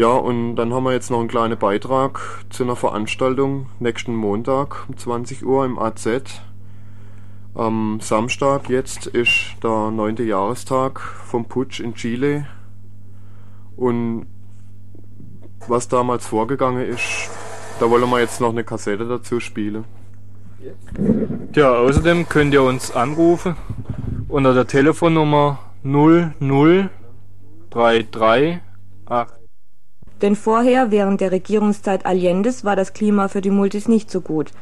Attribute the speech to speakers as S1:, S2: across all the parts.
S1: Ja, und dann haben wir jetzt noch einen kleinen Beitrag zu einer Veranstaltung nächsten Montag um 20 Uhr im AZ. Am Samstag jetzt ist der neunte Jahrestag vom Putsch in Chile. Und was damals vorgegangen ist, da wollen wir jetzt noch eine Kassette dazu spielen.
S2: Ja, außerdem könnt ihr uns anrufen unter der Telefonnummer 00338.
S3: Denn vorher, während der Regierungszeit Allendes, war das Klima für die Multis nicht so gut.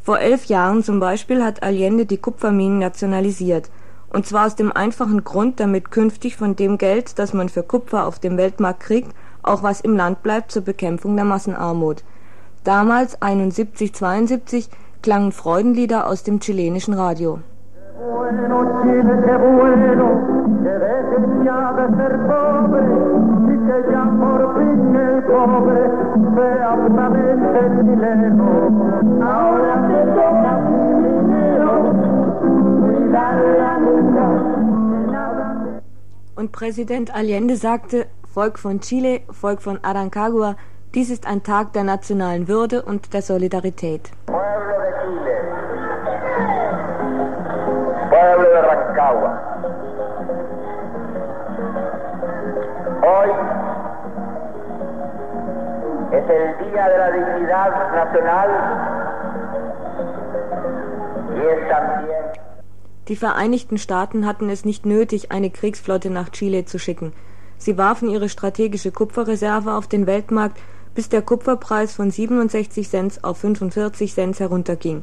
S3: Vor elf Jahren zum Beispiel hat Allende die Kupferminen nationalisiert. Und zwar aus dem einfachen Grund, damit künftig von dem Geld, das man für Kupfer auf dem Weltmarkt kriegt, auch was im Land bleibt zur Bekämpfung der Massenarmut. Damals, 71, 72, klangen Freudenlieder aus dem chilenischen Radio. Bueno, Chile, que ya por fin el pobre sea puramente chileno. Ahora te toca tu dinero, cuidar la niña. Und Präsident Allende sagte, Volk von Chile, Volk von Arancagua, dies ist ein Tag der nationalen Würde und der Solidarität.
S4: El Día de la Dignidad Nacional
S3: die Vereinigten Staaten hatten es nicht nötig, eine Kriegsflotte nach Chile zu schicken. Sie warfen ihre strategische Kupferreserve auf den Weltmarkt, bis der Kupferpreis von 67 Cent auf 45 Cent herunterging.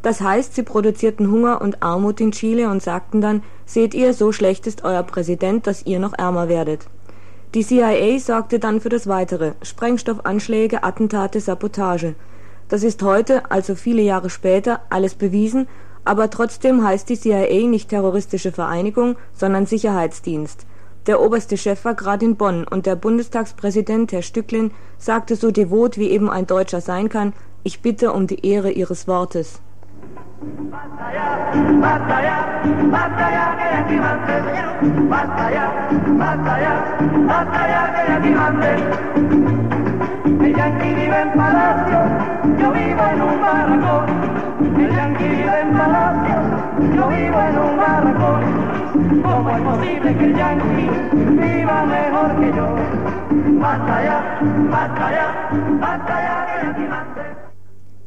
S3: Das heißt, sie produzierten Hunger und Armut in Chile und sagten dann, seht ihr, so schlecht ist euer Präsident, dass ihr noch ärmer werdet. Die CIA sorgte dann für das Weitere, Sprengstoffanschläge, Attentate, Sabotage. Das ist heute, also viele Jahre später, alles bewiesen, aber trotzdem heißt die CIA nicht terroristische Vereinigung, sondern Sicherheitsdienst. Der oberste Chef war gerade in Bonn und der Bundestagspräsident, Herr Stücklin, sagte so devot, wie eben ein Deutscher sein kann, ich bitte um die Ehre Ihres Wortes.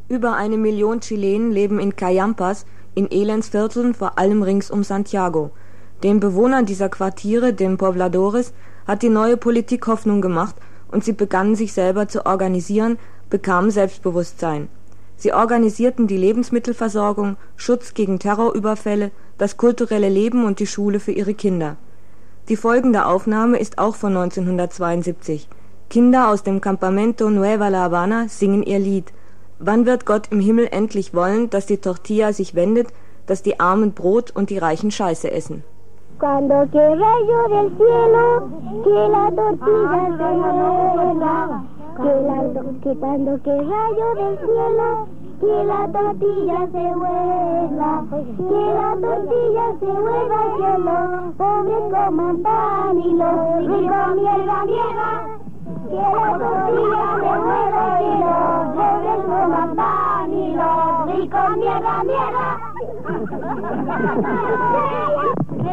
S3: Über eine Million Chilenen leben in Cayampas, in Elendsvierteln, vor allem rings um Santiago. Den Bewohnern dieser Quartiere, den Pobladores, hat die neue Politik Hoffnung gemacht und sie begannen sich selber zu organisieren, bekamen Selbstbewusstsein. Sie organisierten die Lebensmittelversorgung, Schutz gegen Terrorüberfälle, das kulturelle Leben und die Schule für ihre Kinder. Die folgende Aufnahme ist auch von 1972. Kinder aus dem Campamento Nueva La Habana singen ihr Lied – Wann wird Gott im Himmel endlich wollen, dass die Tortilla sich wendet, dass die Armen Brot und die Reichen Scheiße essen? Que la tortilla se vuela, que, la, tortilla se vuela, que la coman pan y los ricos mierda, mierda. Que la tortilla se vuela y los pobres coman pan y los ricos mierda, mierda.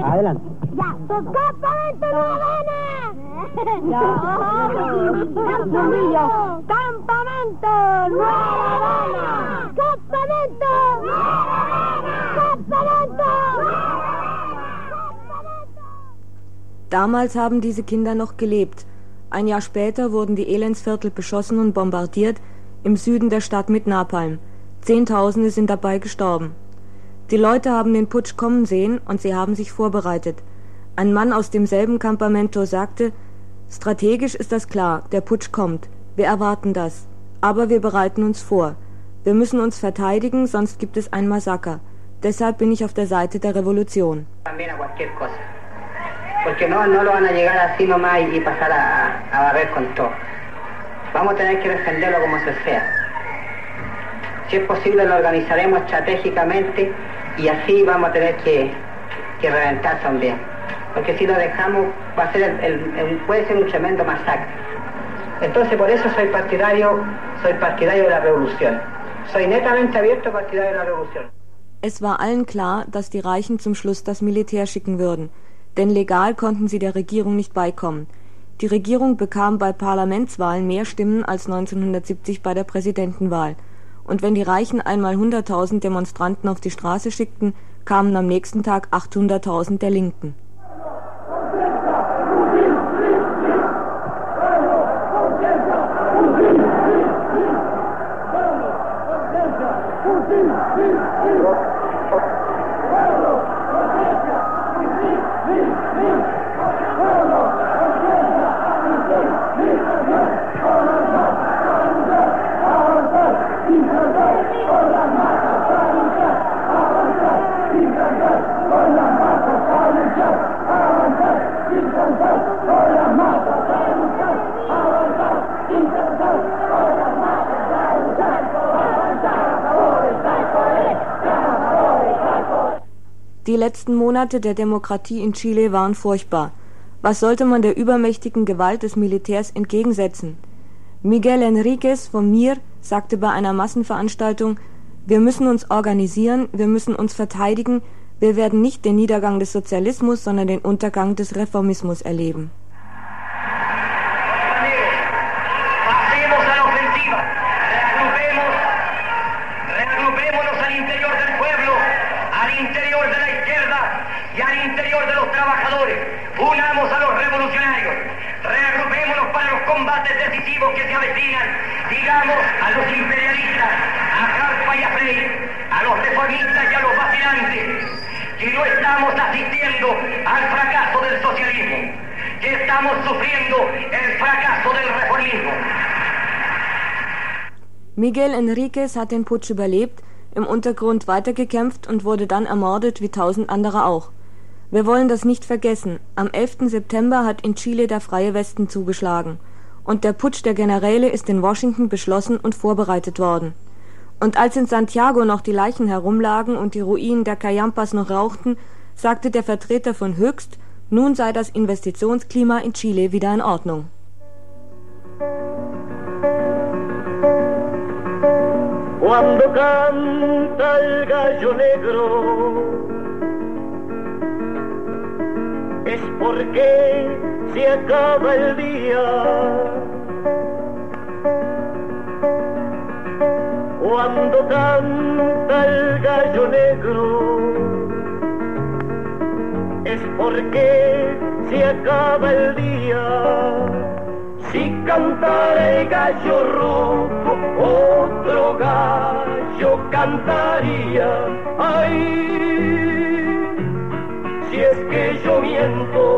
S5: Adelante.
S6: Ya, tus campamento Nueva Ya, campamento Nueva Campamento Campamento
S3: Damals haben diese Kinder noch gelebt. Ein Jahr später wurden die Elendsviertel beschossen und bombardiert, im Süden der Stadt mit Napalm. Zehntausende sind dabei gestorben. Die Leute haben den Putsch kommen sehen und sie haben sich vorbereitet. Ein Mann aus demselben Campamento sagte, strategisch ist das klar, der Putsch kommt. Wir erwarten das. Aber wir bereiten uns vor. Wir müssen uns verteidigen, sonst gibt es ein Massaker. Deshalb bin ich auf der Seite der Revolution.
S7: Porque no, no lo van a llegar así nomás y pasar a, a barrer con todo. Vamos a tener que defenderlo como se sea. Si es posible lo organizaremos estratégicamente y así vamos a tener que, que reventar también. Porque si lo dejamos va a ser el, el, puede ser un tremendo masacre. Entonces por eso soy partidario, soy partidario de la revolución. Soy netamente abierto partidario de la revolución.
S3: Es war allen klar, dass die Reichen zum Schluss das Militär schicken würden, denn legal konnten sie der Regierung nicht beikommen. Die Regierung bekam bei Parlamentswahlen mehr Stimmen als 1970 bei der Präsidentenwahl. Und wenn die Reichen einmal 100.000 Demonstranten auf die Straße schickten, kamen am nächsten Tag 800.000 der Linken. Die letzten Monate der Demokratie in Chile waren furchtbar. Was sollte man der übermächtigen Gewalt des Militärs entgegensetzen? Miguel Enriquez von MIR sagte bei einer Massenveranstaltung, wir müssen uns organisieren, wir müssen uns verteidigen, wir werden nicht den Niedergang des Sozialismus, sondern den Untergang des Reformismus erleben.
S8: Asistiendo al fracaso del socialismo, que estamos sufriendo el fracaso del reformismo.
S3: Miguel Enriquez hat den Putsch überlebt, im Untergrund weitergekämpft und wurde dann ermordet wie tausend andere auch. Wir wollen das nicht vergessen. Am 11. September hat in Chile der Freie Westen zugeschlagen. Und der Putsch der Generäle ist in Washington beschlossen und vorbereitet worden. Und als in Santiago noch die Leichen herumlagen und die Ruinen der Cayampas noch rauchten, sagte der Vertreter von Höchst, nun sei das Investitionsklima in Chile wieder in Ordnung.
S9: Cuando canta el gallo negro es porque se acaba el día. Cuando canta porque se acaba el día. Si cantara el gallo rojo, otro gallo cantaría. ¡Ay! si es que yo miento